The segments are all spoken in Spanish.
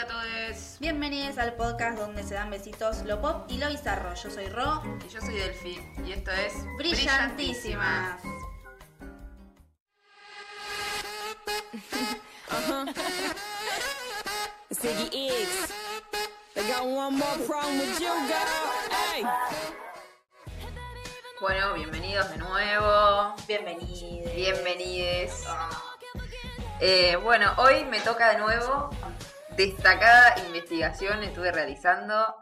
Hola a todos. Bienvenidos al podcast donde se dan besitos lo pop y lo bizarro. Yo soy Ro. Y yo soy Delphi. Y esto es Brillantísimas. Ziggy X. They got one more problem with you, girl. Hey. Bueno, bienvenidos de nuevo. Bienvenidos. Bienvenides. Eh, bueno, hoy me toca de nuevo destacada investigación estuve realizando.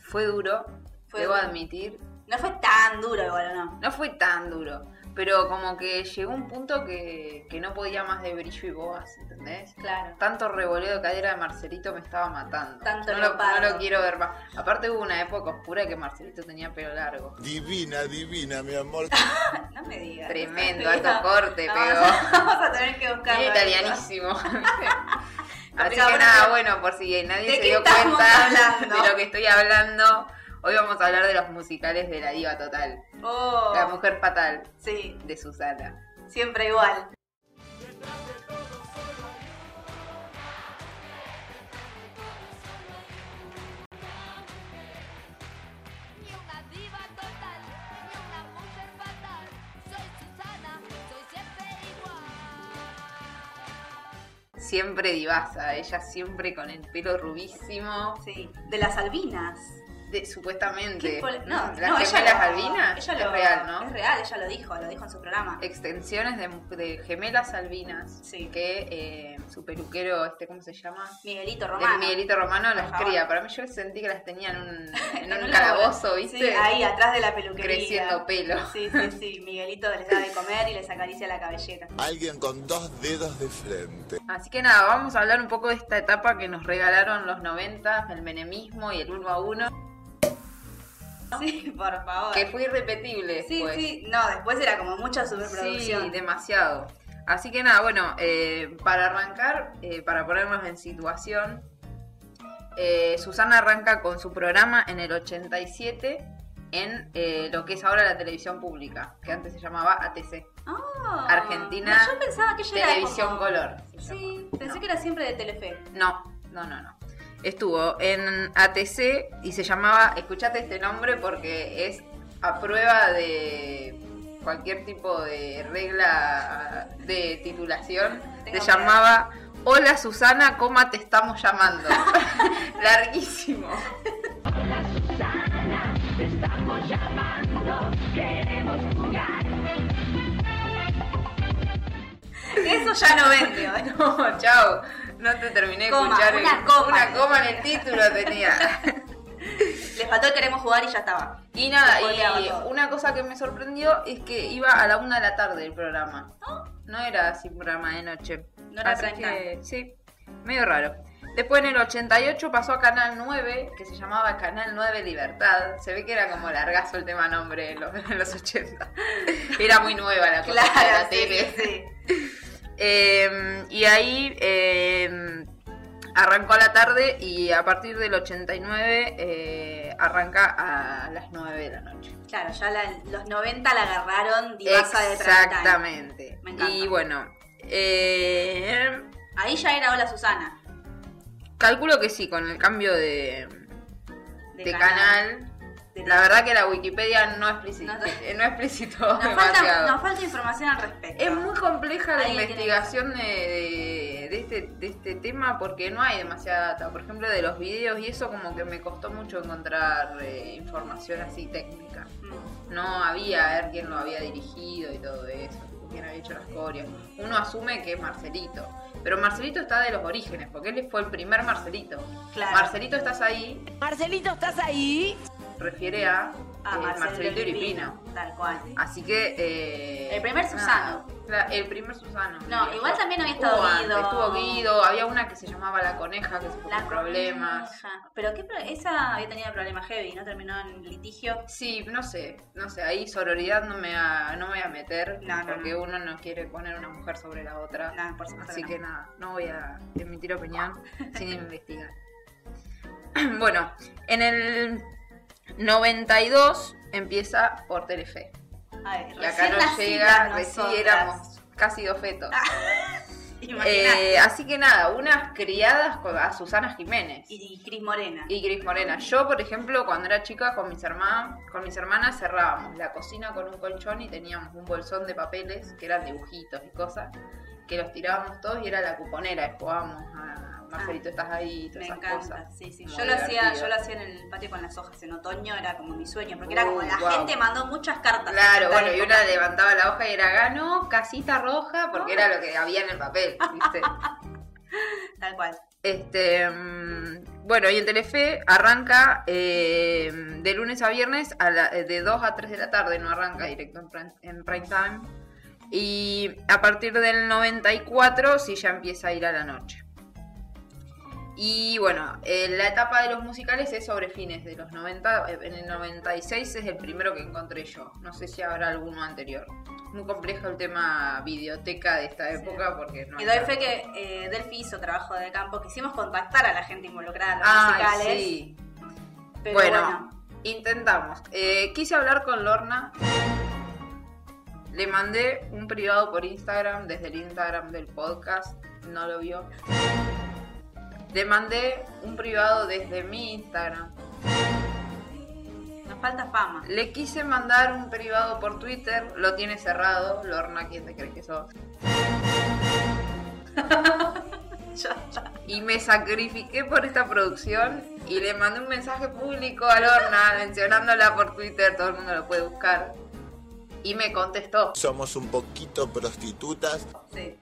Fue duro, Fue debo duro. admitir. No fue tan duro igual, ¿o no? No fue tan duro, pero como que llegó un punto que, que no podía más de brillo y boas, ¿entendés? Claro. Tanto revoleo de cadera de Marcelito me estaba matando. Tanto no, lo, no lo quiero ver más. Aparte hubo una época oscura que Marcelito tenía pelo largo. Divina, divina, mi amor. No me digas. Tremendo, alto corte, No, pegó. Vamos a, vamos a tener que buscarlo. Eso. italianísimo. Así que nada, bueno, por si nadie ¿De se dio cuenta hablando? de lo que estoy hablando, hoy vamos a hablar de los musicales de la diva total. Oh, La mujer fatal Sí, de Susana. siempre igual. Siempre divasa, ella siempre con el pelo rubísimo, Sí. De las albinas. de- supuestamente. ¿Qué pol- Mm, No, las no, gemelas lo- albinas ella es lo- real, ¿no? Es real, ella lo dijo, lo dijo en su programa. Extensiones de, de gemelas albinas Sí. que eh, su peluquero, este, ¿cómo se llama? Miguelito El Romano. Miguelito Romano las cría. Para mí yo sentí que las tenía en un, en un calabozo. ¿viste? Sí, ahí atrás de la peluquería. Creciendo pelo. Sí, sí, sí. Miguelito les da de comer y les acaricia la cabellera. Alguien con dos dedos de frente. Así que nada, vamos a hablar un poco de esta etapa que nos regalaron los 90, el menemismo y el uno a uno, Sí, por favor. que fue irrepetible Sí, después. sí. No, después era como mucha superproducción. Sí, demasiado. Así que nada, bueno, eh, para arrancar, eh, para ponernos en situación, eh, Susana arranca con su programa en el 87 en lo que es ahora la televisión pública, que antes se llamaba ATC, Ah, Argentina, no, yo pensaba que ella era Televisión como- Color. Sí, llama. pensé No. que era siempre de Telefe. No, no, no, no. Estuvo en ATC y se llamaba, escuchate este nombre porque es a prueba de cualquier tipo de regla de titulación. Se llamaba Hola Susana, ¿cómo te estamos llamando? Larguísimo. Eso ya no vende. ¿eh? No, chao. No te terminé de Coma, escuchar. una el- coma. una coma en el título tenía. Le faltó el queremos jugar y ya estaba. Y nada, y una cosa que me sorprendió es que iba a la una de la tarde el programa. No era así un programa de noche. No era Así que, sí, medio raro. Después en el 88 pasó a Canal 9, que se llamaba Canal 9 Libertad. Se ve que era como largazo el tema nombre en los, en los 80. Era muy nueva la cosa de la sí, tele. sí. Eh, y ahí eh, arrancó a la tarde y a partir del 89 eh, arranca a las 9 de la noche. Claro, ya la- los 90 la agarraron divasa de. Exactamente. Me encanta. Y bueno, eh, Ahí ya era Hola Susana. calculo que sí, con el cambio de, De de canal. canal. De La verdad que la Wikipedia no explicitó, No no explicitó Nos demasiado. falta, nos falta información al respecto. Es muy compleja la investigación de, de- de este, de este tema porque no hay demasiada data. Por ejemplo, de los videos y eso como que me costó mucho encontrar eh, información así técnica. Mm. No había a ver quién lo había dirigido y todo eso, quién había hecho las coreos. Uno asume que es Marcelito. Pero Marcelito está de los orígenes, porque él fue el primer Marcelito. Claro. Marcelito, estás ahí, Marcelito, ¿estás ahí? refiere a, Ah, Marcelito Marcelito Iripino. Tal cual. Así que. eh, El primer. Susano. El primer Susano. No, igual también había estado antes, Guido. Estuvo Guido, había una que se llamaba La Coneja, que se fue con problemas. coneja. Pero qué pro- esa había tenido problemas heavy, ¿no? Terminó en litigio. Sí, no sé, no sé, ahí sororidad no me va, no me voy a meter, No, porque no. uno no quiere poner una mujer sobre la otra. Por supuesto Así que nada, no voy a emitir opinión sin investigar. bueno, en el 92 empieza por Telefe. Ay, Y acá nos llega, recién éramos casi dos fetos. Imagínate. Eh, así que nada, unas criadas a Susana Jiménez. Y Cris Morena. Y Gris Morena. Yo, por ejemplo, cuando era chica con mis hermanas, con mis hermanas cerrábamos la cocina con un colchón y teníamos un bolsón de papeles que eran dibujitos y cosas que los tirábamos todos y era la cuponera y jugábamos a Marcelito estás ahí todas Me esas encanta, cosas. sí, sí. Muy Yo lo hacía, yo lo hacía en el patio con las hojas en otoño, era como mi sueño, porque era como Uh, la gente mandó muchas cartas. Claro, bueno, y una levantaba la hoja y era ganó casita roja porque era lo que había en el papel, ¿viste? Tal cual. Este, mm, bueno, y en Telefe arranca eh, de lunes a viernes a la- de 2 a 3 de la tarde, no arranca directo en prime, en prime time. Y a partir del 94 sí ya empieza a ir a la noche. Y bueno, eh, la etapa de los musicales es sobre fines de los 90. eh, En el 96 es el primero que encontré yo. No sé si habrá alguno anterior. Muy complejo el tema videoteca de esta Sí. época porque no Y doy fe que eh, Delphi hizo trabajo de campo, quisimos contactar a la gente involucrada en los Ay, musicales. sí. Pero bueno, bueno, intentamos. Eh, quise hablar con Lorna. Le mandé un privado por Instagram, desde el Instagram del podcast. No lo vio. Le mandé un privado desde mi Instagram. nos falta fama. Le quise mandar un privado por Twitter. Lo tiene cerrado. Lorna, ¿quién te crees que sos? Y me sacrifiqué por esta producción y le mandé un mensaje público a Lorna mencionándola por Twitter, todo el mundo lo puede buscar. Y me contestó Somos un poquito prostitutas. Sí.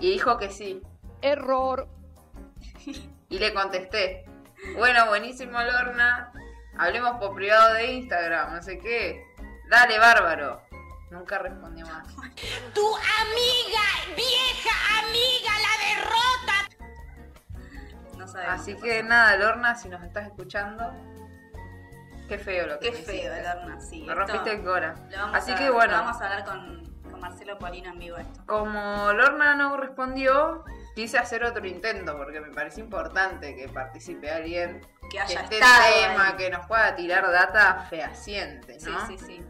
y dijo que sí. Error. Y le contesté, bueno, buenísimo Lorna, hablemos por privado de Instagram, no sé qué. Dale, bárbaro. Nunca respondió más. Tu amiga, vieja amiga, la derrota. No sabemos. Así qué que nada, Lorna, si nos estás escuchando, qué feo lo que Qué me feo, hiciste. horno, sí. Me esto rompiste el cora. Así a- que bueno. Vamos a hablar con, con Marcelo Polino en vivo esto. Como Lorna no respondió, quise hacer otro intento porque me parece importante que participe alguien Que que haya esté estado en tema, ahí. que nos pueda tirar data fehaciente, Sí, ¿no? sí, sí.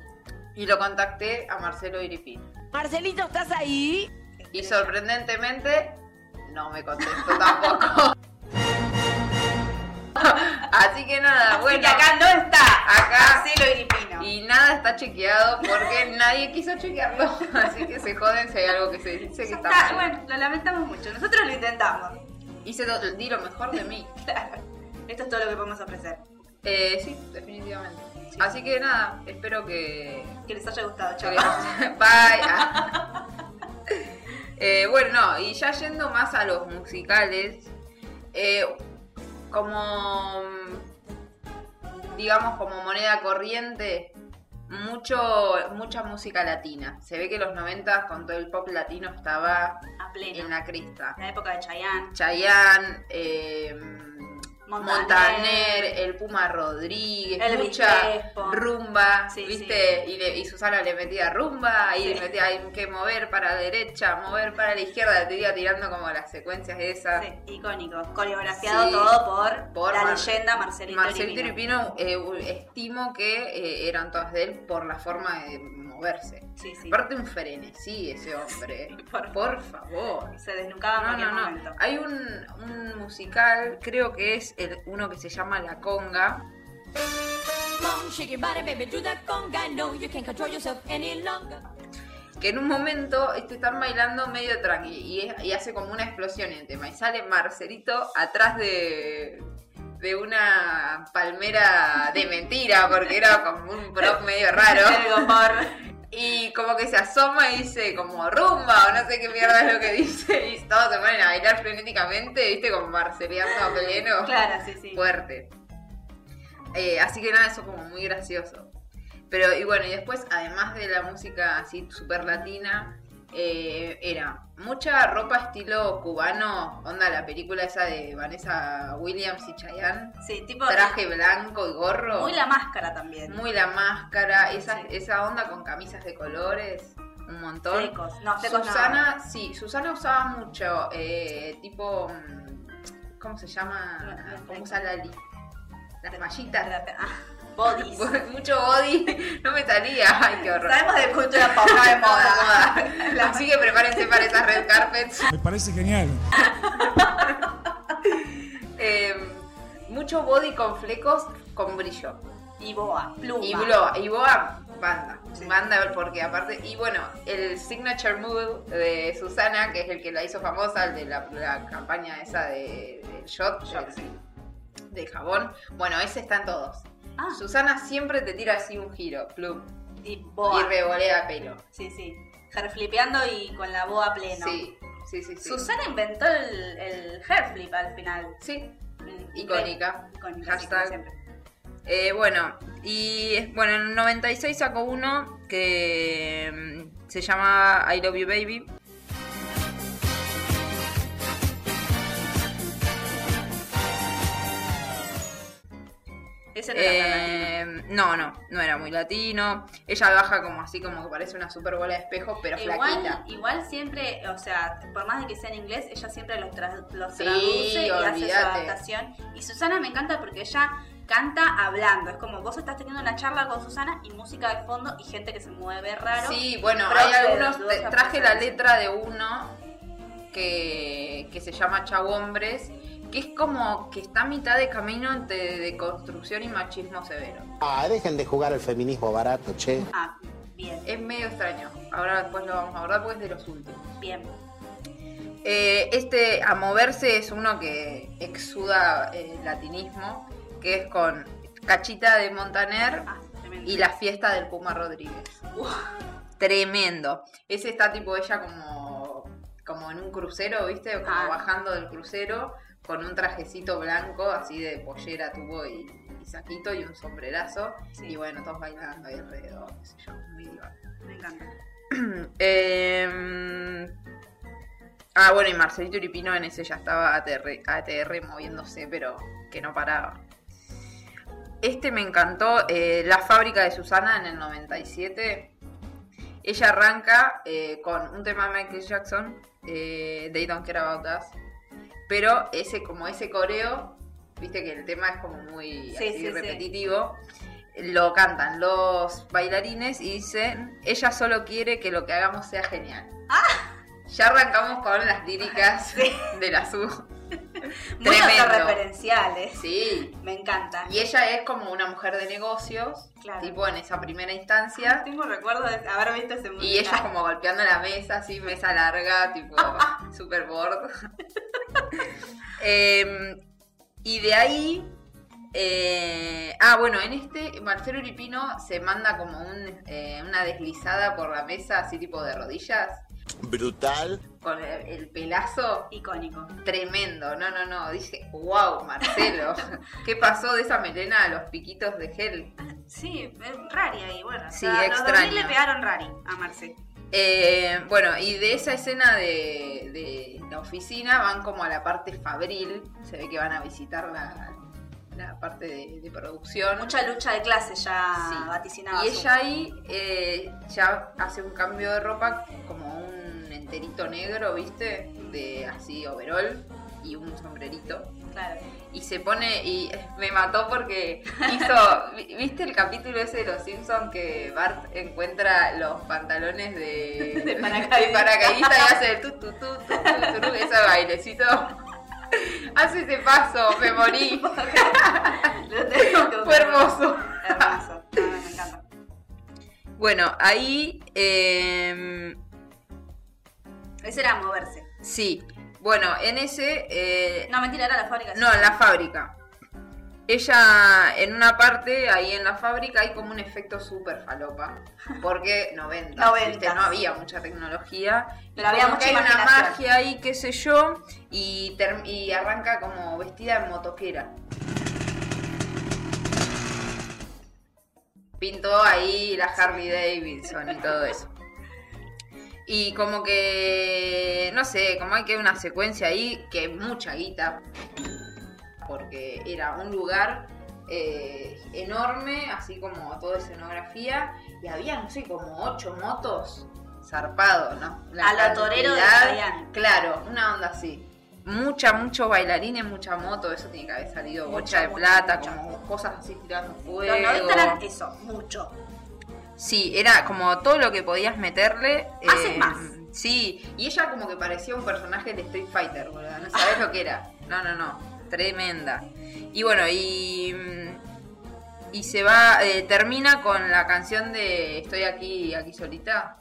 Y lo contacté a Marcelo Iripín. Marcelito, ¿estás ahí? Y sorprendentemente, no me contestó tampoco. Así que nada, Así bueno. que acá no está. Acá- Marcelo Iripino. Y nada está chequeado porque nadie quiso chequearlo. Así que se joden si hay algo que se dice que está está, mal. bueno, lo lamentamos mucho. Nosotros lo intentamos. Hice di lo mejor de mí. Claro. Esto es todo lo que podemos ofrecer. Eh, sí, definitivamente. Así que nada, espero que. Que les haya gustado, que chavos. les- Bye. Eh, bueno, no, y ya yendo más a los musicales, eh, como. digamos, como moneda corriente, mucho, mucha música latina. Se ve que los 90 con todo el pop latino estaba A pleno. en la crista. La época de Chayanne. Chayanne, eh, Montaner. Montaner, el Puma Rodríguez, Elvis mucha rumba, Sí, ¿viste? Y, le- y Susana le metía rumba, y Sí. le metía hay que mover para la derecha, mover para la izquierda, te iba tirando como las secuencias esas. Sí, icónico. Coreografiado todo por, Por la Mar- leyenda Marcelito Marcelito. Iripino, eh, estimo que eh, eran todas de él por la forma de moverse. Sí, sí. Aparte un frenesí ese hombre, Por por favor. Se desnucaba en No, no, no. momento. Hay un, un musical, creo que es el, uno que se llama La Conga, que en un momento este, están bailando medio tranqui y, es- y hace como una explosión en el tema. Y sale Marcelito atrás de, de una palmera de mentira, porque era como un prop medio raro. Y como que se asoma y dice como rumba o no sé qué mierda es lo que dice. Y todos se ponen a bailar frenéticamente, viste, como marceleando a pleno. Claro, sí, sí. fuerte. Eh, así que nada, eso como muy gracioso. Pero, y bueno, y después, además de la música así super latina, eh, era mucha ropa estilo cubano, onda la película esa de Vanessa Williams y Chayanne, Sí, tipo... traje blanco y gorro, Muy la máscara también. muy la máscara, esa, Sí. esa onda con camisas de colores, un montón. Secos. No, secos. Susana, sí, Susana usaba mucho, eh, tipo, mm, ¿cómo se llama? ¿Cómo usa Lali? Las mallitas. Ah, Bodies. Mucho body, no me salía. Ay, qué horror. Sabemos de cultura pop, de moda. Así que prepárense para esas red carpets. Me parece genial. Eh, mucho body con flecos con brillo. Y boa, pluma. Y boa, y boa banda. Sí. Banda porque aparte. Y bueno, el signature move de Susana, que es el que la hizo famosa, el de la, la campaña esa de, del shot, Shot, del- sí. de jabón. Bueno, ese está en todos. Ah. Susana siempre te tira así un giro, plum, Y y boa. revolea pelo. Sí, sí. Hairflipeando y con la boa pleno. Sí, sí, sí, sí. Susana inventó el, el hair flip al final. Sí, Mm, icónica. Icónica, Hashtag. siempre. Eh, bueno, y bueno, en el 96 sacó uno que mm, se llama I Love You Baby. Ese no era tan latino. No, no, no era muy latino. Ella baja como así, como que parece una super bola de espejo, pero Igual, flaquita. igual siempre, o sea, por más de que sea en inglés, ella siempre los, tra- los Sí, traduce y hace su adaptación. Y Susana me encanta porque ella canta hablando. Es como vos estás teniendo una charla con Susana y música de fondo y gente que se mueve raro. Sí, bueno, hay algunos. traje la letra de uno que, que se llama Chau Hombres, que es como que está a mitad de camino entre de construcción y machismo severo. Ah, dejen de jugar al feminismo barato, che. Ah, bien, Es medio extraño. Ahora después lo vamos a abordar porque es de los últimos. bien. Eh, este a moverse es uno que exuda eh, latinismo, que es con Cachita de Montaner Ah, y la fiesta del Puma Rodríguez. Tremendo. Ese está tipo ella como, como en un crucero, ¿viste? Como Ah. bajando del crucero con un trajecito blanco, así de pollera, tubo y, y saquito y un sombrerazo. Sí. Y bueno, todos bailando ahí alrededor, qué sé yo, muy. Me encanta. Eh, ah, bueno, y Marcelito Uripino en ese ya estaba ATR, ATR moviéndose, pero que no paraba. Este me encantó, eh, La fábrica de Susana en el 97. Ella arranca eh, con un tema de Michael Jackson, eh, They Don't Care About Us. Pero ese, como ese coreo, viste que el tema es como muy Sí, así sí, sí. repetitivo. Lo cantan los bailarines y dicen, ella solo quiere que lo que hagamos sea genial. Ya arrancamos con las líricas de la SU. Muy Tremendo. autorreferenciales. Sí. Me encanta. Y ella es como una mujer de negocios, Claro. tipo en esa primera instancia. Tengo recuerdo de haber visto ese musical. Y ella como golpeando la mesa, así, mesa larga, tipo super board. Em, y de ahí. eh, ah, bueno, en este Marcelo Uripino se manda como un, eh, una deslizada por la mesa, así tipo de rodillas, brutal. con el, el pelazo. Icónico. Tremendo, no, no, no. Dije, wow, Marcelo, ¿qué pasó de esa melena a los piquitos de gel? Sí, es rari ahí, bueno. Sí, o sea, Los 2000 le extraño. pegaron rari a Marce. Eh, bueno, y de esa escena de, de la oficina van como a la parte fabril. Se ve que van a visitar la, la parte de, de producción. Mucha lucha de clases ya Sí. vaticinaba. Y su- ella ahí eh, ya hace un cambio de ropa como enterito negro, ¿viste? De así overol y un sombrerito. Claro. Y se pone, y me mató porque hizo, vi- ¿viste el capítulo ese de Los Simpsons que Bart encuentra los pantalones de, De paracaidista. y hace el tu tu tu tu tu, tu, ese bailecito? Hace ese paso, me morí. Fue hermoso. Hermoso. No, me encanta. Bueno, ahí eh, Ese era moverse. sí. Bueno, en ese eh, No, mentira, era la fábrica. No, en la fábrica. Ella, en una parte, ahí en la fábrica, hay como un efecto súper falopa. Porque 90, Noventas. ¿viste? no había mucha tecnología. Pero había mucha hay una magia ahí, qué sé yo, y arranca como vestida de motoquera. Pintó ahí la Harley Davidson y todo eso. Y como que, no sé, como hay que una secuencia ahí que mucha guita, porque era un lugar eh, enorme, así como toda escenografía, y había, no sé, como ocho motos zarpado, ¿no? A lo torero de Chayanne. Claro, una onda así. mucha, muchos bailarines, mucha moto, eso tiene que haber salido Mucha, bocha de mucha, plata, mucha. como cosas así tirando Los fuego. 90 eran eso, mucho. Sí, era como todo lo que podías meterle. Haces eh, más. Sí, y ella como que parecía un personaje de Street Fighter, boludo. No sabes lo que era. No, no, no. Tremenda. Y bueno, y. Y se va. eh, termina con la canción de Estoy aquí, aquí solita.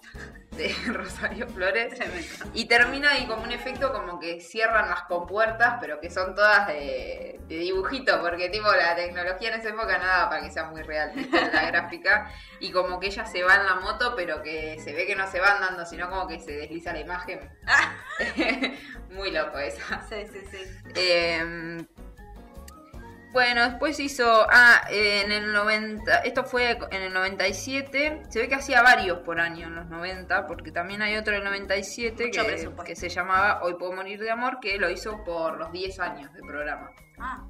De Rosario Flores. Tremendo. Y termina ahí como un efecto como que cierran las compuertas, pero que son todas de, de dibujito, porque tipo la tecnología en esa época no daba para que sea muy real la gráfica. Y como que ella se va en la moto, pero que se ve que no se va andando, sino como que se desliza la imagen. muy loco esa. Sí, sí, sí. Eh, bueno, después hizo. Ah, eh, en el 90. Esto fue en el 97. Se ve que hacía varios por año en los 90, porque también hay otro en el 97 Mucho que, que se llamaba Hoy puedo morir de amor, que lo hizo por los 10 años de programa. Ah,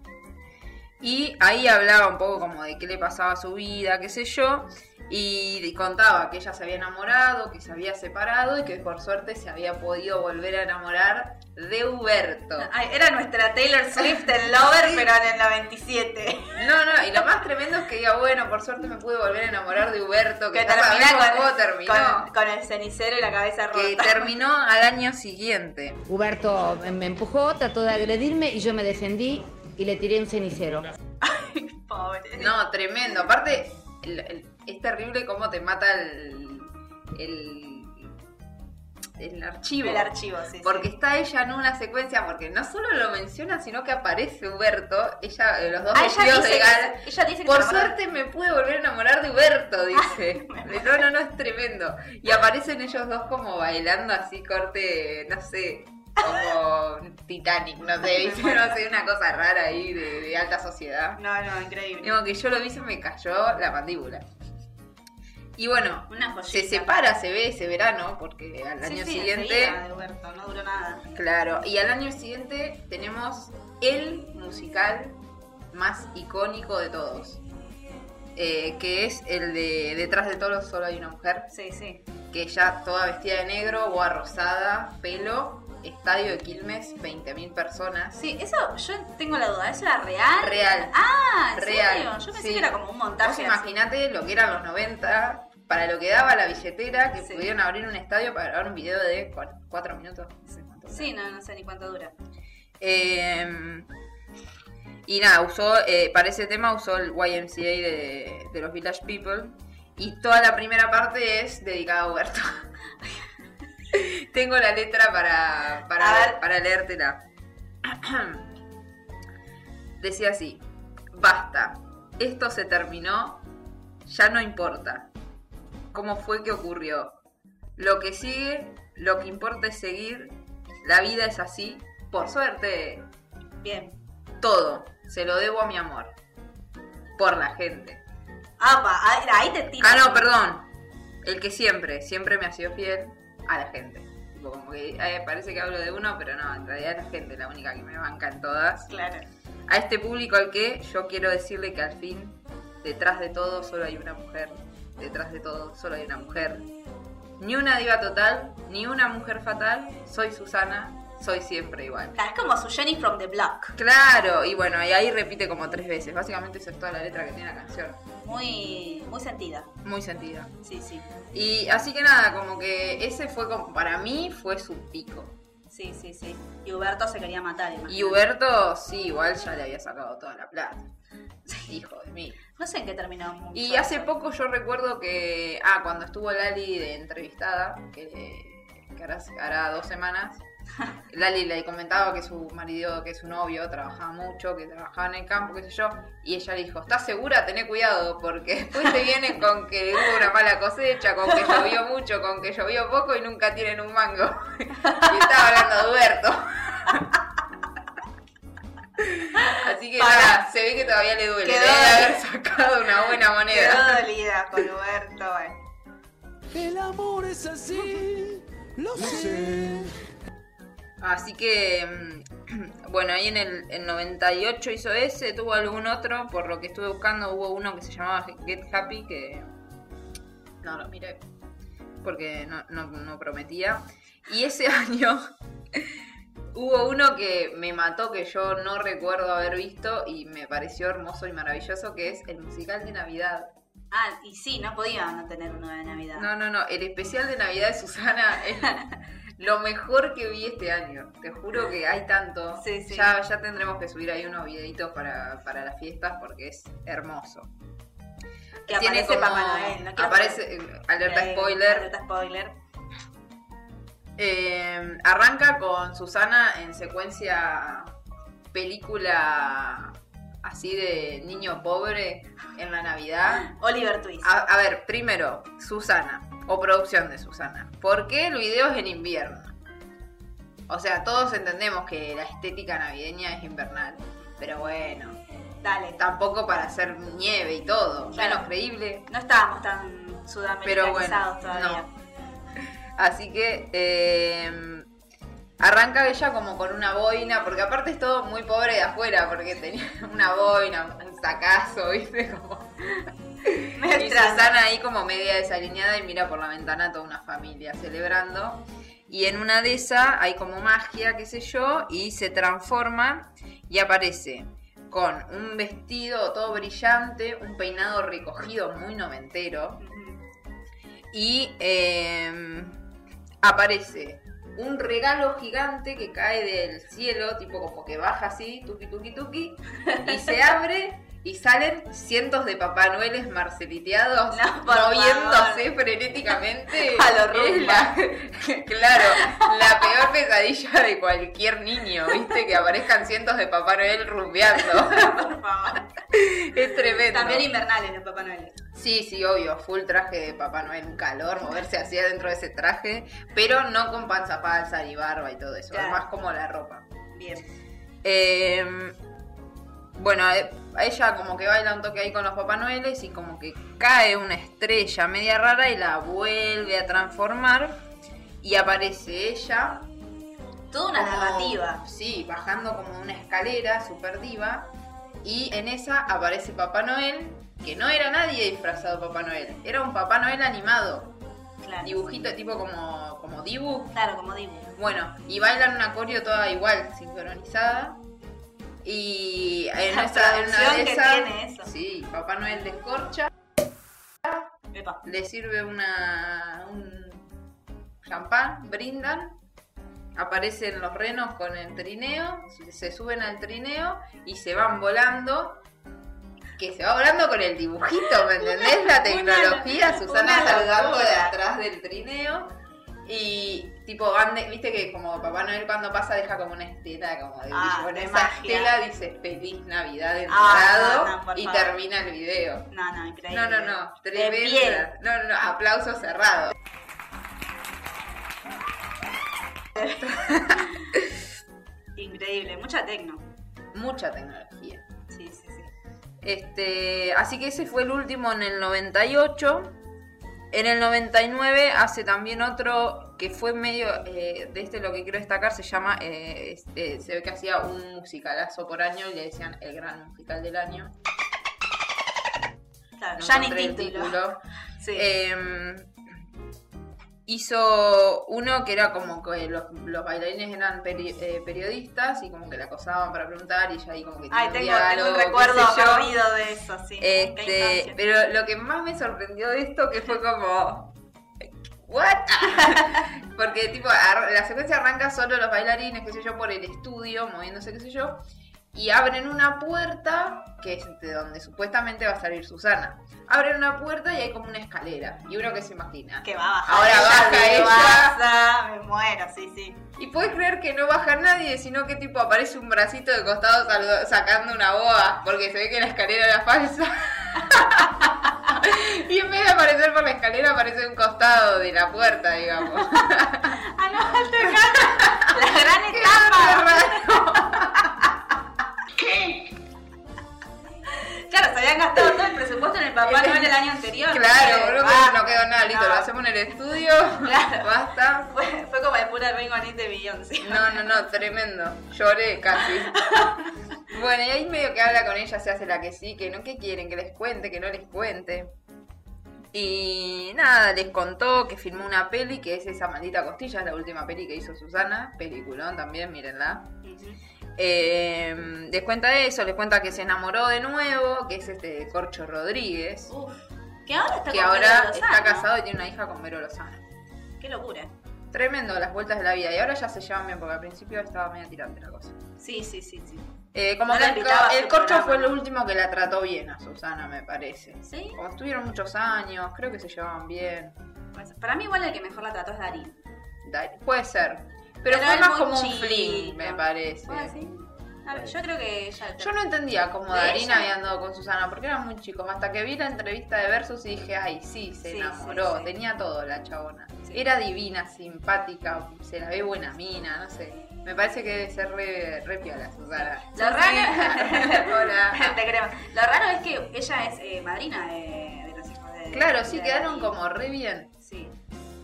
Y ahí hablaba un poco como de qué le pasaba a su vida, qué sé yo. Y contaba que ella se había enamorado, que se había separado y que por suerte se había podido volver a enamorar de Huberto. Ay, era nuestra Taylor Swift en Lover, pero en el 97. No, no, y lo más tremendo es que diga, bueno, por suerte me pude volver a enamorar de Huberto, que, Que termina con, cómo terminó. con- con el cenicero y la cabeza rota. Que terminó al año siguiente. Huberto me empujó, trató de agredirme y yo me defendí y le tiré un cenicero. Pobre. No, tremendo. Aparte, el- el- es terrible cómo te mata el, el, el archivo. El archivo, sí. Porque sí. está ella en una secuencia, porque no solo lo menciona, sino que aparece Huberto, ella, eh, los dos Ah, vestidos dice de gala. ella dice Por suerte me pude volver a enamorar de Huberto, dice. me no, no, no, es tremendo. Y aparecen ellos dos como bailando así, corte, no sé, como Titanic, no sé, no sé, una cosa rara ahí de, de alta sociedad. No, no, increíble. Digo que yo lo vi y se me cayó la mandíbula. Y bueno, Una se separa, se ve ese verano, porque al Sí, año sí, siguiente... de no duró nada. Claro, y al año siguiente tenemos el musical más icónico de todos. eh, que es el de Detrás de todos solo hay una mujer, Sí, sí. que ya toda vestida de negro, boa rosada, pelo, estadio de Quilmes, 20.000 personas. Sí, eso yo tengo la duda, ¿eso era real? Real. Ah, ¿en Real, serio? Yo pensé sí. que era como un montaje. así. imaginate lo que eran los 90, para lo que daba la billetera, que Sí. pudieron abrir un estadio para grabar un video de 4 minutos. no sé cuánto Sí, no, no sé ni cuánto dura. Eh, y nada, usó, eh, para ese tema usó el YMCA de, de los Village People. Y toda la primera parte es dedicada a Huberto. Tengo la letra para, para, para leértela. Decía así, basta, esto se terminó, ya no importa. ¿Cómo fue que ocurrió? Lo que sigue, lo que importa es seguir, la vida es así, por suerte, Bien. todo se lo debo a mi amor. Por la gente. Ah, ahí, ahí te tiro. Ah, no, perdón. El que siempre, siempre me ha sido fiel a la gente. Tipo, como que eh, parece que hablo de uno, pero no, en realidad es la gente la única que me banca en todas. Claro. A este público al que yo quiero decirle que al fin, detrás de todo solo hay una mujer. Detrás de todo solo hay una mujer. Ni una diva total, ni una mujer fatal. Soy Susana, soy siempre igual. Es como su Jenny from the Block. Claro, y bueno, y ahí repite como tres veces. Básicamente esa es toda la letra que tiene la canción. Muy, muy sentida. Muy sentida. Sí, sí. Y así que nada, como que ese fue como, para mí fue su pico. Sí, sí, sí. Y Huberto se quería matar. Y imagínate. Huberto, sí, igual ya le había sacado toda la plata. Hijo de mí. No sé en qué terminó. mucho Y hace poco yo recuerdo que, ah, cuando estuvo Lali de entrevistada, que, que hará, hará dos semanas, Lali le comentaba que su marido, que su novio, trabajaba mucho, que trabajaba en el campo, qué sé yo, y ella le dijo, ¿estás segura? Tené cuidado, porque después te vienen con que hubo una mala cosecha, con que llovió mucho, con que llovió poco y nunca tienen un mango. y estaba hablando de Huberto. Así que Para. nada, se ve que todavía le duele. Quedó Debe de haber sacado una buena moneda. Quedó dolida con Huberto. eh. El amor es así, lo sé. Así que, mm, bueno, ahí en el, el 98 hizo ese, tuvo algún otro, por lo que estuve buscando hubo uno que se llamaba Get Happy, que no lo miré, porque no, no, no prometía. Y ese año Hubo uno que me mató que yo no recuerdo haber visto y me pareció hermoso y maravilloso, que es el musical de Navidad. Ah, y sí, no podía no tener uno de Navidad. No, no, no, el especial de Navidad de Susana es lo mejor que vi este año. Te juro que hay tanto. Sí, sí. Ya, ya tendremos que subir ahí unos videitos para, para las fiestas porque es hermoso. que Tiene aparece como- Papá Noel. ¿no? Aparece, alerta spoiler. Alerta spoiler. Eh, arranca con Susana en secuencia película así de niño pobre en la Navidad. Oliver Twist. A, a ver, primero, Susana, o producción de Susana. ¿Por qué el video es en invierno? O sea, todos entendemos que la estética navideña es invernal. Pero bueno, Dale. tampoco para hacer nieve y todo. Claro. Menos creíble. No estábamos tan Pero bueno, todavía. no. Así que eh, arranca ella como con una boina, porque aparte es todo muy pobre de afuera, porque tenía una boina, un sacazo, ¿viste? Como... Y. Susana ahí como media desalineada y mira por la ventana toda una familia celebrando. Y en una de esas hay como magia, qué sé yo, y se transforma y aparece con un vestido todo brillante, un peinado recogido muy noventero. Y eh, aparece un regalo gigante que cae del cielo, tipo como que baja así, tuki tuki tuki, y se abre y salen cientos de Papá Noeles marceliteados No, moviéndose frenéticamente. A lo Es la- claro, la peor pesadilla de cualquier niño, ¿viste? Que aparezcan cientos de Papá Noel rumbeando. Por favor. es tremendo. También invernales los Papá Noel. Sí, sí, obvio, full traje de Papá Noel, un calor, moverse así adentro de ese traje, pero no con panza falsa y barba y todo eso, Claro. además como la ropa. Bien. Eh, bueno, eh, ella como que baila un toque ahí con los Papá Noeles y como que cae una estrella media rara y la vuelve a transformar y aparece ella. Toda una como- narrativa. Sí, bajando como una escalera super diva y en esa aparece Papá Noel, que no era nadie disfrazado de Papá Noel, era un Papá Noel animado, Claro. dibujito tipo como, como dibu. Claro, como Dibu. Bueno, y bailan una coreo toda igual, sincronizada. Y en, esa, en una de esas, tiene eso. sí, Papá Noel descorcha, Epa. le sirve una un champán, brindan, aparecen los renos con el trineo, se suben al trineo y se van volando. Que se va volando con el dibujito, ¿me entendés? La tecnología, una Susana salgando de atrás del trineo. Y tipo, van de- viste que como Papá Noel cuando pasa deja como una estela como de Ah, de esa magia. estela dice Feliz Navidad en Ah, dorado no, no, por y favor. termina el video. No, no, increíble. No, no, no, tremenda. No, no, no, aplauso cerrado. Increíble. Mucha tecno. Mucha tecnología. Sí, sí, sí. Este, así que ese fue el último en el 98. En el 99 hace también otro que fue medio eh, de este lo que quiero destacar se llama eh, eh, se ve que hacía un musicalazo por año y le decían el gran musical del año. Claro, No ya ni el título. Sí. Hizo uno que era como que los, los bailarines eran peri- eh, periodistas y como que le acosaban para preguntar y ella ahí como que Ay, tengo, un tengo un diálogo, recuerdo corrido de eso, sí. Este, pero lo que más me sorprendió de esto que fue como ¿What? Porque tipo la secuencia arranca solo los bailarines, qué sé yo, por el estudio, moviéndose, qué sé yo, y abren una puerta que es de donde supuestamente va a salir Susana. Abren una puerta y hay como una escalera. Y uno que se imagina. Que va a bajar. Ahora baja me ella. pasa, me muero, sí, sí. Y puedes creer que no baja nadie, sino que tipo aparece un bracito de costado sacando una boa, porque se ve que la escalera era falsa. y en vez de aparecer por la escalera, aparece un costado de la puerta, digamos. A lo alto. La gran etapa. Claro, se habían gastado todo el presupuesto en el Papá Noel del año anterior. Claro, boludo, ah, no quedó nada, listo, no. lo hacemos en el estudio, Claro. basta. Fue, fue como de pura Ring on It de Beyoncé. No, no, no, tremendo. Lloré casi. Bueno, y ahí medio que habla con ella, se hace la que sí, que no, que quieren, que les cuente, que no les cuente. Y nada, les contó que filmó una peli que es esa maldita costilla, es la última peli que hizo Susana, peliculón también, mírenla. Ujú. Eh, les cuenta eso, les cuenta que se enamoró de nuevo, que es este Corcho Rodríguez, Uf. Que ahora está que con ahora Vero está Lozano. casado y tiene una hija con Vero Lozano. Qué locura. Tremendo las vueltas de la vida y ahora ya se llevan bien porque al principio estaba medio tirante la cosa. Sí, sí, sí, sí. Eh, como No que el, el Corcho fue lo último que la trató bien a Susana, me parece. ¿Sí? Como estuvieron muchos años, creo que se llevaban bien. Pues, para mí igual el que mejor la trató es Darín. Da- Puede ser. Pero, fue más como un fling, me parece. Ah, ¿sí? Ver, yo creo que ella... Yo no entendía cómo ¿De Darín ella? había andado con Susana, porque eran muy chicos. Hasta que vi la entrevista de Versus y dije, ay, sí, se Sí, enamoró. sí, sí. Tenía todo la chabona. Era divina, simpática, se la ve buena mina, no sé. Me parece que debe ser re, re piola Susana. Lo raro... Te. Lo raro es que ella es eh, madrina de, de los hijos de... Claro, sí, de quedaron como re bien. Sí.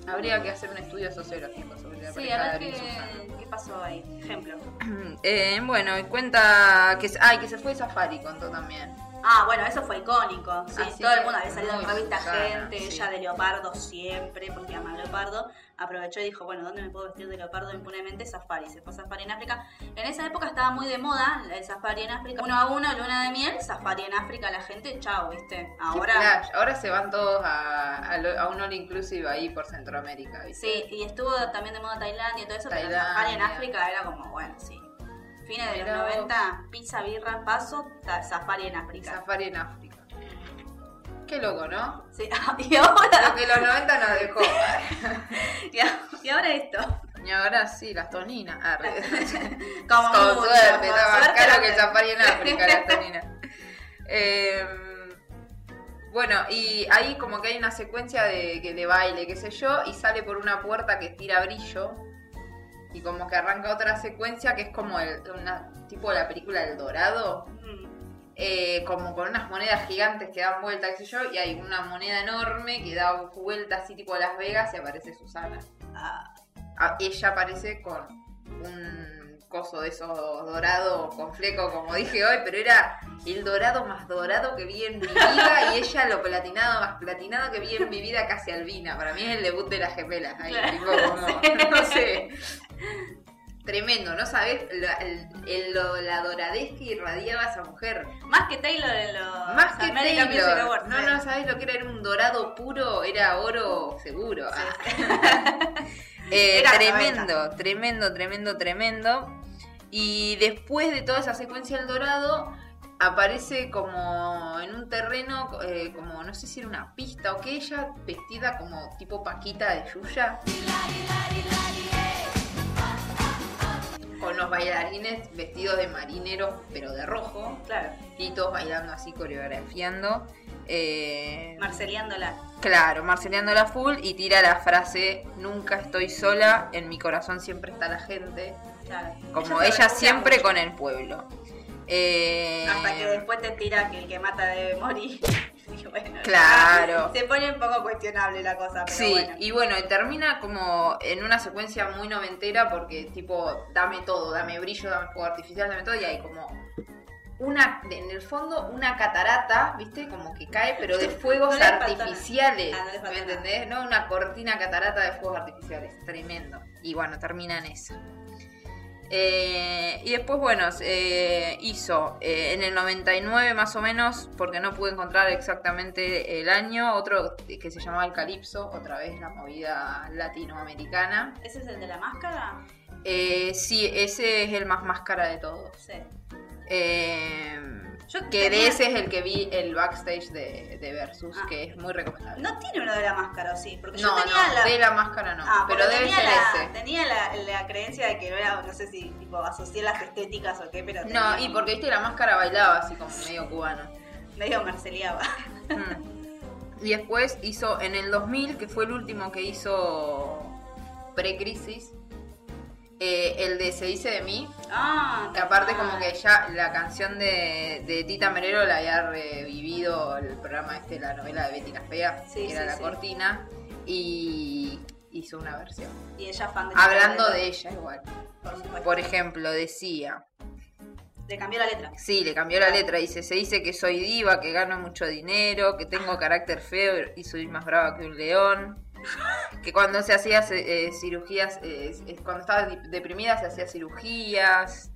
Habría que hacer un estudio sociológico sobre la Sí, a ver qué, qué pasó ahí. Ejemplo. Eh, bueno, cuenta que, se- ay, que se fue Safari, contó también. Ah, bueno, eso fue icónico. Sí, Así todo el mundo había salido en revista Susana, gente, sí. ella de leopardo siempre, porque ama leopardo. Aprovechó y dijo, bueno, ¿dónde me puedo vestir de leopardo impunemente? Safari. Se fue a Safari en África. En esa época estaba muy de moda el Safari en África. Uno a uno, luna de miel, Safari en África, la gente, chao, ¿viste? Ahora... Ahora se van todos a, a, lo- a un all inclusive ahí por Centroamérica. ¿viste? Sí, y estuvo también de moda Tailandia y todo eso, pero Tailandia. Safari en África era como, bueno, sí. Fines de los vos. 90, pizza, birra, paso, Safari en África. Safari en África. Qué loco, ¿no? Sí, y ahora... Lo que los 90 nos dejó. Y ahora esto. Y ahora sí, las toninas. Ah, re- Como Con mucho, suerte, está más caro que el safari en África, las toninas. Eh, bueno, y ahí como que hay una secuencia de, que- de baile, qué sé yo, y sale por una puerta que tira brillo. Y como que arranca otra secuencia que es como el, una, tipo la película El Dorado. Eh, como con unas monedas gigantes que dan vuelta, qué sé yo, y hay una moneda enorme que da vuelta así tipo Las Vegas y aparece Susana. ah, Ah, ella aparece con un coso de esos dorado con fleco, como dije hoy, pero era el dorado más dorado que vi en mi vida y ella lo platinado más platinado que vi en mi vida casi albina. Para mí es el debut de las gemelas. Ahí, tipo como, no sé. Tremendo, ¿no sabes? La, el- la doradez que irradiaba esa mujer. Más que Taylor en los Más que American Taylor. Awards. No, no, ¿sabes lo que era? Era un dorado puro, era oro seguro. Ah. Eh, tremendo, tremendo, tremendo, tremendo. Y después de toda esa secuencia del dorado, aparece como en un terreno, eh, como no sé si era una pista o qué, ella vestida como tipo Paquita de Yuya. Con los bailarines vestidos de marineros, pero de rojo. Claro, Y todos bailando así, coreografiando. Eh, Marceliándola. Claro, Marceliando la full y tira la frase Nunca estoy sola, en mi corazón siempre está la gente. Claro. Como ella siempre mucho. con el pueblo. Eh, Hasta que después te tira que el que mata debe morir. Y bueno, Claro. Se pone un poco cuestionable la cosa, pero Sí, bueno. y bueno, y termina como en una secuencia muy noventera porque tipo, dame todo, dame brillo, dame fuego artificial, dame todo, y hay como una, en el fondo, una catarata, ¿viste? Como que cae, pero de fuegos No artificiales, Ah, no ¿me entendés? No, una cortina catarata de fuegos artificiales, tremendo. Y bueno, termina en eso. Eh, y después, bueno, eh, hizo eh, en el 99 más o menos, porque no pude encontrar exactamente el año, otro que se llamaba El Calipso, otra vez la movida latinoamericana. ¿Ese es el de la máscara? Eh, sí, ese es el más máscara de todos. Sí. Yo que de ese es el que vi el backstage de, de Versus, Ah. que es muy recomendable. No tiene uno de la máscara, ¿o sí? Porque yo No, tenía no, la... de la máscara no, Ah, pero debe ser la, ese. Tenía la, la creencia de que era, no sé si tipo asocié las estéticas o qué, pero No, tenía y como- porque viste la máscara bailaba así como medio cubano. medio marceliaba. Mm. Y después hizo en el 2000, que fue el último que hizo pre-crisis, eh, el de Se dice de mí, Ah, que aparte ah. como que ya la canción de, de Tita Merero la había revivido el programa este, la novela de Betty la Fea, Sí, que era la sí. cortina, y hizo una versión. Y ella fan de Hablando de ella igual. Por. Por ejemplo, decía, Le cambió la letra. Sí, le cambió la letra. Dice, se dice que soy diva, que gano mucho dinero, que tengo carácter feo y soy más brava que un león. Que cuando se hacía eh, cirugías, eh, eh, cuando estaba deprimida se hacía cirugías.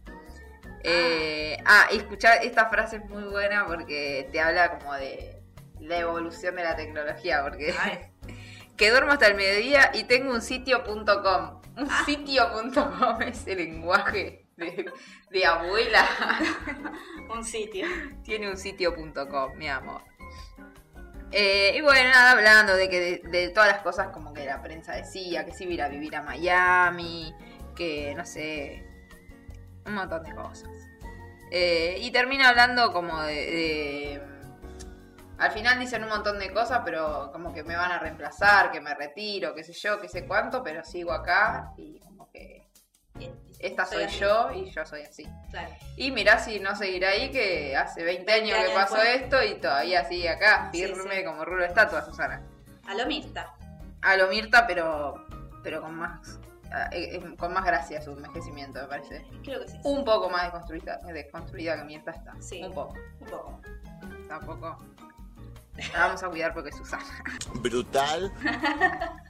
Eh, ah, y escuchar esta frase es muy buena porque te habla como de la evolución de la tecnología. Porque que duermo hasta el mediodía y tengo un sitio.com. Un sitio.com es el lenguaje de, de abuela. Un sitio. Tiene un sitio.com, mi amor. Eh, y bueno, nada, hablando de que de, de todas las cosas como que la prensa decía, que se iba a vivir a Miami, que no sé, un montón de cosas. Eh, y termina hablando como de, de- Al final dicen un montón de cosas, pero como que me van a reemplazar, que me retiro, qué sé yo, qué sé cuánto, pero sigo acá y como que esta soy así. yo y yo soy así. Claro. Y mirá si no seguirá ahí, que hace 20 20 años que pasó después. esto y todavía sigue acá, firme sí. como rulo de estatua, Susana. A lo Mirta. A lo Mirta, pero, pero con más eh, eh, con más gracia su envejecimiento, me parece. Creo que sí. Un poco más desconstruida, desconstruida que Mirta está. Sí. Un poco. Un poco. Tampoco. La vamos a cuidar porque es Susana. brutal.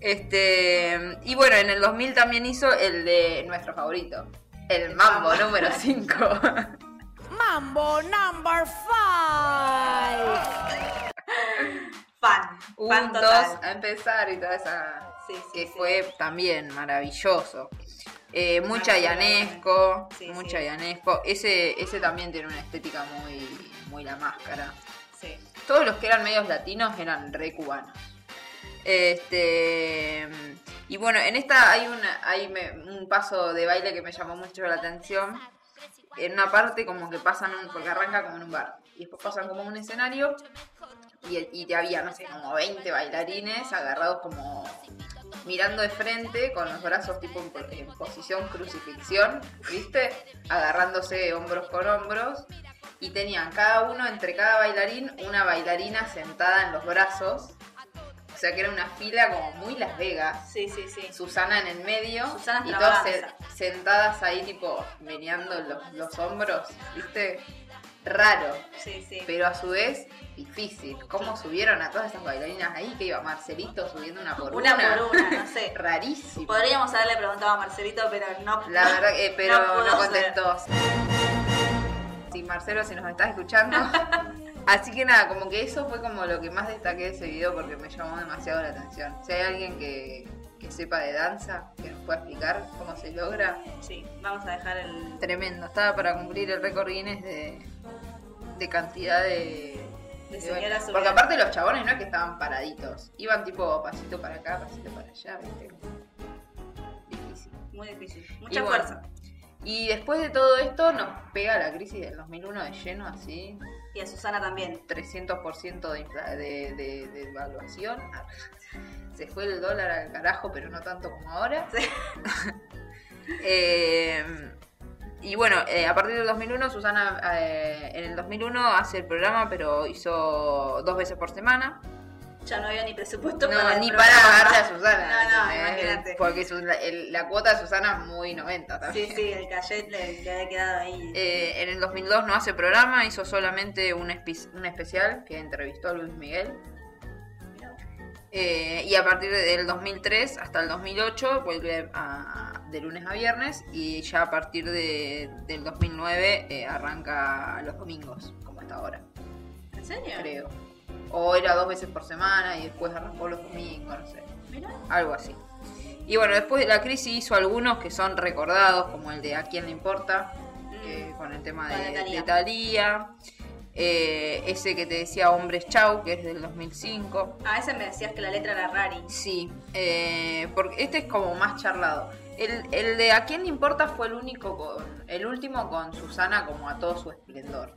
Este, y bueno, en el 2000 también hizo el de nuestro favorito, el Mambo Mambo. número 5. Mambo number five. Fan. Un Fan 2 total. a empezar y toda esa. Sí, sí, que sí. fue también maravilloso. Eh, mucha Ah, Yanesco, sí, mucha sí. Yanesco. Ese, ese también tiene una estética muy, muy la máscara. Sí. Todos los que eran medios latinos eran re cubanos. Este y bueno, en esta hay una hay un paso de baile que me llamó mucho la atención. En una parte como que pasan un, porque arranca como en un bar y después pasan como un escenario y, y te había, no sé, como 20 bailarines agarrados como mirando de frente con los brazos tipo en, en posición crucifixión, ¿viste? Agarrándose hombros con hombros y tenían cada uno, entre cada bailarín, una bailarina sentada en los brazos. O sea que era una fila como muy Las Vegas. Sí, sí, sí. Susana en el medio Susana y todas se- sentadas ahí tipo meneando los, los hombros, ¿viste? Raro, Sí, sí. pero a su vez difícil. ¿Cómo subieron a todas esas bailarinas ahí? Que iba Marcelito subiendo una por una. Una por una, no sé. Rarísimo. Podríamos haberle preguntado a Marcelito, pero no. La verdad que, pero no, ser. contestó. Sí, Marcelo, si nos estás escuchando. Así que nada, como que eso fue como lo que más destaqué de ese video porque me llamó demasiado la atención. Si hay alguien que, que sepa de danza, que nos pueda explicar cómo se logra, Sí, vamos a dejar el. tremendo. Estaba para cumplir el récord Guinness de, de cantidad de... De de. Porque aparte los chabones no es que estaban paraditos, iban tipo pasito para acá, pasito para allá, ¿viste? Difícil. Muy difícil. Y Mucha bueno, fuerza. Y después de todo esto nos pega la crisis del 2001 de lleno, así, Y a Susana también. 300% de, de, de, de devaluación. Se fue el dólar al carajo, pero no tanto como ahora. Sí. Eh, y bueno, eh, a partir del 2001, Susana eh, en el 2001 hace el programa, pero hizo dos veces por semana. Ya no había ni presupuesto No, para ni para pagarle a Susana. No, no, ¿entendés? imagínate. Porque su- la, el- la cuota de Susana es muy 90 también. Sí, sí, el cachet le, le había quedado ahí. Eh, en el 2002 no hace programa, hizo solamente un, espi- un especial que entrevistó a Luis Miguel. Eh, y a partir del 2003 hasta el 2008 vuelve a- de lunes a viernes y ya a partir de- del 2009 eh, arranca los domingos, como hasta ahora, ¿En serio? creo. O era dos veces por semana y después arrancó los domingos, no sé Mira. algo así. Y bueno, después de la crisis hizo algunos que son recordados, como el de A quién le importa, eh, con el tema de, de Thalía. Eh, ese que te decía Hombres Chau, que es del 2005. A veces me decías que la letra era rari. Sí, eh, porque este es como más charlado. El, el de A quién le importa fue el único con, el último con Susana como a todo su esplendor.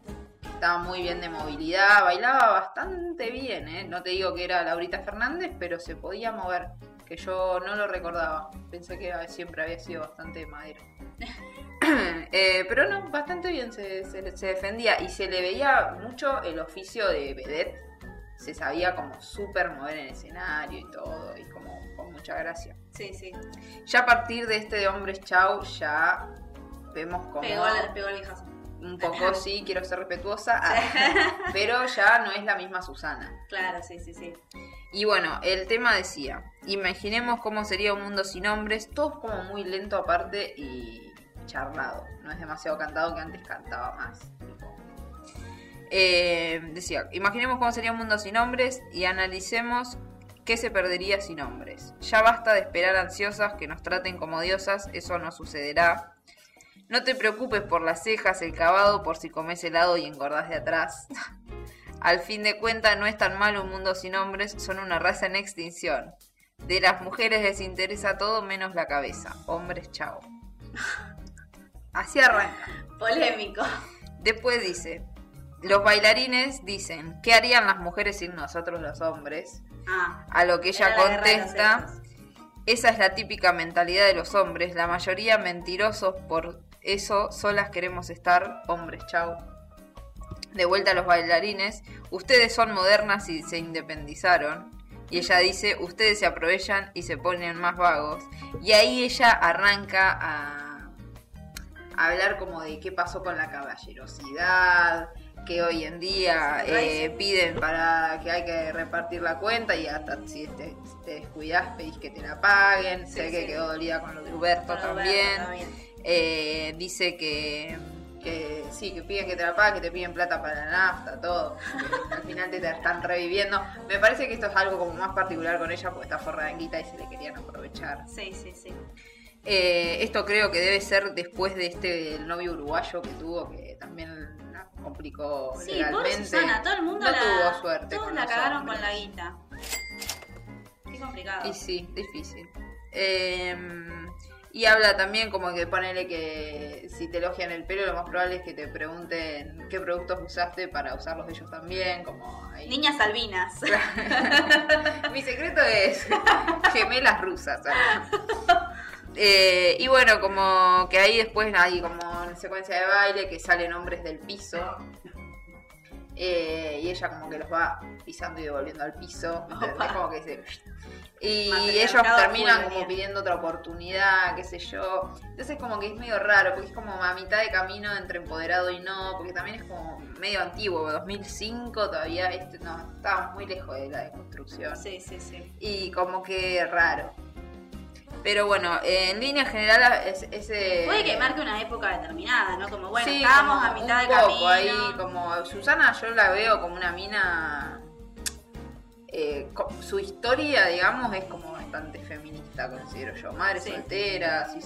Estaba muy bien de movilidad, bailaba bastante bien, ¿eh? No te digo que era Laurita Fernández, pero se podía mover, que yo no lo recordaba. Pensé que siempre había sido bastante de madera. Eh, pero no, bastante bien se, se- se defendía y se le veía mucho el oficio de vedette. Se sabía como súper mover en escenario y todo, y como con mucha gracia. Sí, sí. Ya a partir de este de Hombres Chau, ya vemos como Pegó, pegó el hijazo. Un poco sí, quiero ser respetuosa, ah, pero ya no es la misma Susana. Claro, sí, sí, sí. Y bueno, el tema decía, imaginemos cómo sería un mundo sin hombres, todo como muy lento aparte y charlado, no es demasiado cantado que antes cantaba más. Eh, decía, imaginemos cómo sería un mundo sin hombres y analicemos qué se perdería sin hombres. Ya basta de esperar ansiosas que nos traten como diosas, eso no sucederá. No te preocupes por las cejas, el cavado, por si comes helado y engordás de atrás. Al fin de cuentas, no es tan malo un mundo sin hombres, son una raza en extinción. De las mujeres les interesa todo menos la cabeza. Hombres, chao. Así arranca. Polémico. Después dice, los bailarines dicen, ¿qué harían las mujeres sin nosotros los hombres? Ah. A lo que ella contesta, esa es la típica mentalidad de los hombres, la mayoría mentirosos, por eso solas queremos estar, hombres, chao. De vuelta a los bailarines, ustedes son modernas y se independizaron. Y ella dice, ustedes se aprovechan y se ponen más vagos. Y ahí ella arranca a, a hablar como de qué pasó con la caballerosidad, que hoy en día eh, piden para que hay que repartir la cuenta y hasta si te, si te descuidas pedís que te la paguen. Sí, sé que quedó dolida con lo de Huberto también. Eh, dice que, que sí, que piden que te la paguen, que te piden plata para la nafta, todo. Al final te, te están reviviendo. Me parece que esto es algo como más particular con ella porque está forrada en guita y se le querían aprovechar. Sí, sí, sí. Eh, esto creo que debe ser después de este el novio uruguayo que tuvo, que también la complicó Sí, pobre legalmente. Susana, todo el mundo no la, tuvo suerte. Todos la cagaron hombres. con la guita. Qué complicado. Y sí, difícil. Eh, y habla también como que ponele que si te elogian el pelo, lo más probable es que te pregunten qué productos usaste para usarlos ellos también, como ahí. Niñas albinas. Mi secreto es gemelas rusas. Eh, y bueno, como que ahí después hay como en secuencia de baile que salen hombres del piso. Eh, y ella como que los va pisando y devolviendo al piso. Opa. Como que se... Y ellos terminan como pidiendo otra oportunidad, qué sé yo. Entonces como que es medio raro, porque es como a mitad de camino entre empoderado y no, porque también es como medio antiguo, 2005 todavía, este, no, estábamos muy lejos de la deconstrucción Sí, sí, sí. y como que raro. Pero bueno, en línea general es ese... Puede que marque una época determinada, ¿no? Como, bueno, Sí, estábamos como a mitad un de poco camino. ahí, como Susana yo la veo como una mina... eh, su historia, digamos, es como bastante feminista, considero yo. Madre Sí. soltera, si,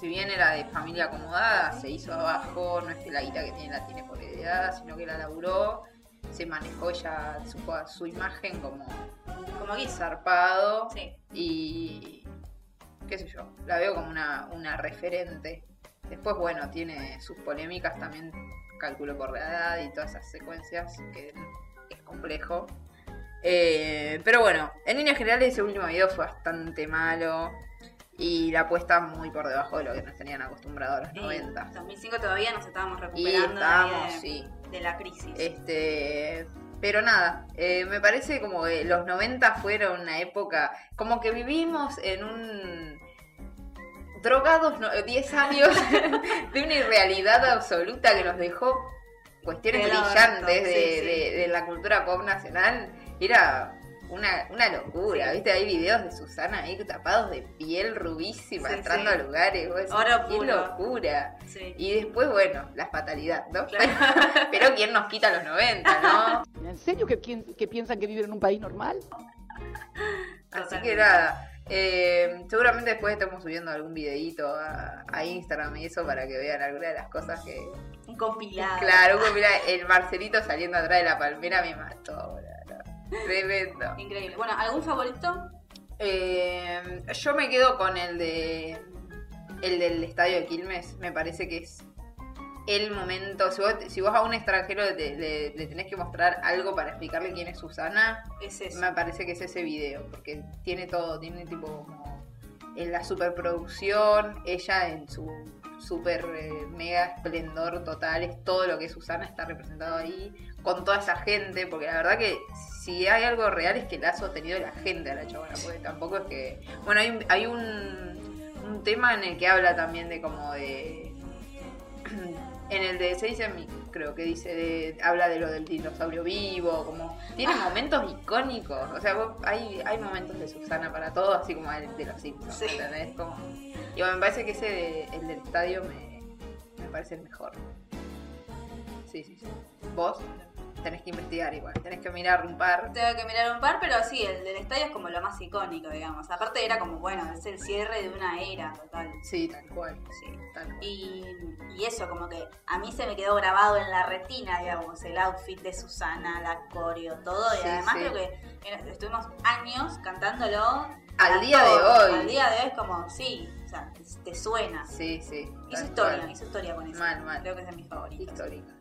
si bien era de familia acomodada, se hizo abajo, no es que la guita que tiene la tiene por heredad, sino que la laburó, se manejó ella su, su imagen como Como zarpado Sí. y qué sé yo, la veo como una, una referente. Después, bueno, tiene sus polémicas también, calculo por la edad y todas esas secuencias, que es complejo. Eh, pero bueno, en líneas generales ese último video fue bastante malo y la puesta muy por debajo de lo que nos tenían acostumbrados a los En 90. 2005 todavía nos estábamos recuperando de- estábamos, de, sí. de la crisis. Este, pero nada, eh, me parece como que los 90 fueron una época, como que vivimos en un drogados no- 10 años de una irrealidad absoluta que nos dejó cuestiones brillantes sí, sí. de la cultura pop nacional. Era una, una locura, Sí. ¿viste? Hay videos de Susana ahí tapados de piel rubísima, Sí, entrando sí. a lugares. vos Oro ¡Qué puro". locura! Sí. Y después, bueno, la fatalidad, ¿no? Claro. Pero ¿quién nos quita los 90, no? ¿En serio que, pien- que piensan que viven en un país normal? Así que nada, eh, seguramente después estemos subiendo algún videito a, a Instagram y eso para que vean algunas de las cosas que... Un compilado. Claro, como mira, el Marcelito saliendo atrás de la palmera me mató, boludo. Tremendo. Increíble. Bueno, ¿algún favorito? Eh, yo me quedo con el de el del estadio de Quilmes. Me parece que es el momento. Si vos, si vos a un extranjero le, le- le tenés que mostrar algo para explicarle quién es Susana, Es eso. me parece que es ese video. Porque tiene todo. Tiene tipo como en la superproducción, ella en su super eh, mega esplendor total, es todo lo que es Susana está representado ahí, con toda esa gente, porque la verdad que si hay algo real es que la ha sostenido la gente a la chabona, porque tampoco es que... Bueno, hay, hay un, un tema en el que habla también de como de... en el de Se dice en mí, creo que dice, de- habla de lo del dinosaurio vivo, como tiene momentos icónicos, o sea, vos- hay, hay momentos de Susana para todo, así como el de los Simpsons, Sí. ¿entendés? Como, y me parece que ese, de- el del estadio, me, me parece el mejor. Sí, sí, sí. Vos tenés que investigar igual, tenés que mirar un par. Tengo que mirar un par, pero sí, el del estadio es como lo más icónico, digamos. Aparte era como, bueno, es el cierre de una era total. Sí, tal cual. Sí. Tal cual. Y, y eso, como que a mí se me quedó grabado en la retina, digamos, el outfit de Susana, la coreo, todo. Y Sí, además sí. creo que estuvimos años cantándolo. Al día de hoy. Al día de hoy es como, sí, o sea, te, suena. Sí, sí. Hizo historia, cual. hizo historia con eso. Mal, mal. Creo que es de mis favoritos. histórica.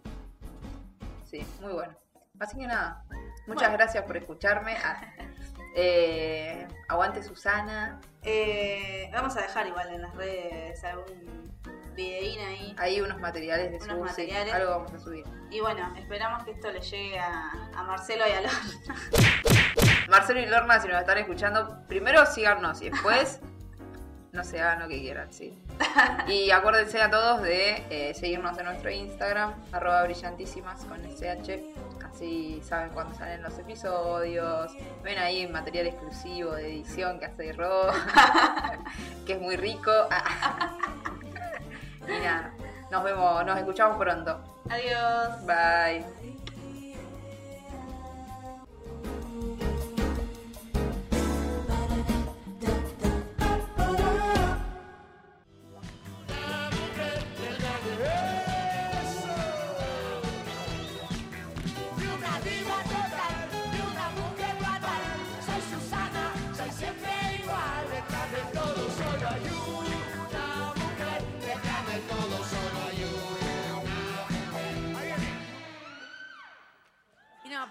Sí, muy bueno. Así que nada, muchas Bueno. gracias por escucharme. Ah, eh, aguante Susana. Eh, vamos a dejar igual en las redes algún videín ahí. Hay unos materiales de Unos su sí, materiales. algo vamos a subir. Y bueno, esperamos que esto le llegue a, a Marcelo y a Lorna. Marcelo y Lorna, si nos están escuchando, primero síganos y después no se hagan lo que quieran, sí. Y acuérdense a todos de eh, seguirnos en nuestro Instagram, arroba brillantísimas con SH. Así saben cuándo salen los episodios. Ven ahí material exclusivo de edición que hace Ro, que es muy rico. y nada, nos vemos, nos escuchamos pronto. Adiós. Bye.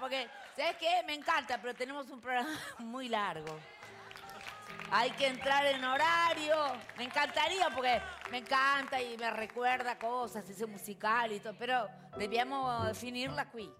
Porque, ¿sabes qué? Me encanta, pero tenemos un programa muy largo. Hay que entrar en horario. Me encantaría porque me encanta y me recuerda cosas, ese musical y todo, pero debíamos definirla aquí.